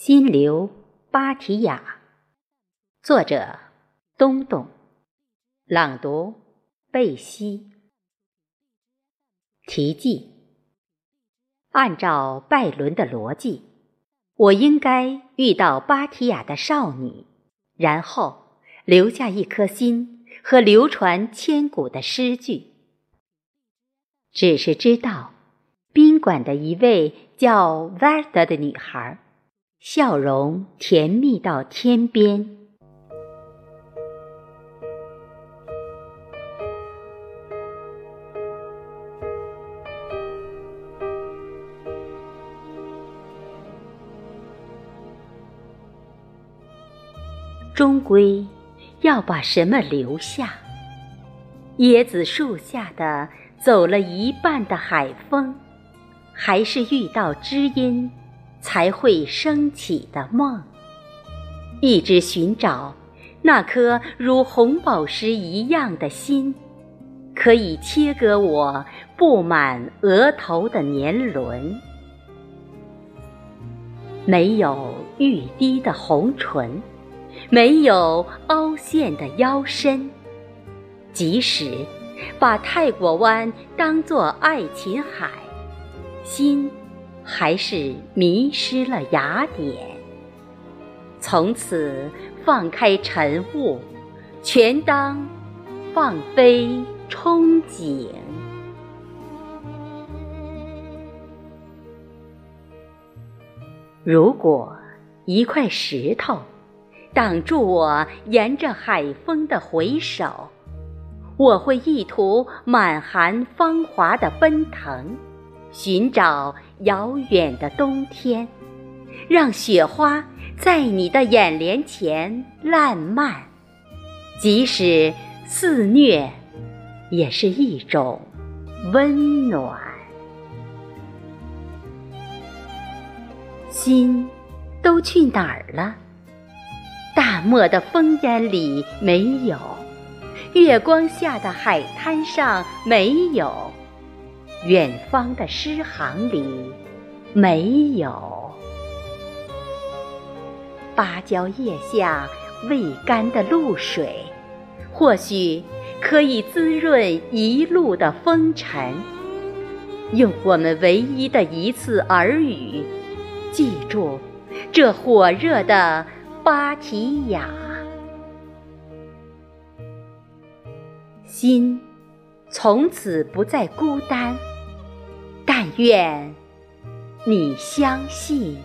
心流芭提雅，作者东东，朗读贝西。题记：按照拜伦的逻辑，我应该遇到芭提雅的少女，然后留下一颗心和流传千古的诗句。只是知道，宾馆的一位叫瓦尔德的女孩。笑容甜蜜到天边。终归要把什么留下？椰子树下的走了一半的海风，还是遇到知音？才会升起的梦，一直寻找那颗如红宝石一样的心，可以切割我布满额头的年轮。没有欲滴的红唇，没有凹陷的腰身，即使把泰国湾当作爱琴海，心。还是迷失了雅典。从此放开尘雾，全当放飞憧憬。如果一块石头挡住我沿着海风的回首，我会意图满含芳华的奔腾。寻找遥远的冬天，让雪花在你的眼帘前烂漫。即使肆虐，也是一种温暖。心都去哪儿了？大漠的烽烟里没有，月光下的海滩上没有。远方的诗行里没有芭蕉叶下未干的露水，或许可以滋润一路的风尘。用我们唯一的一次耳语，记住这火热的芭提雅，心从此不再孤单。愿你相信。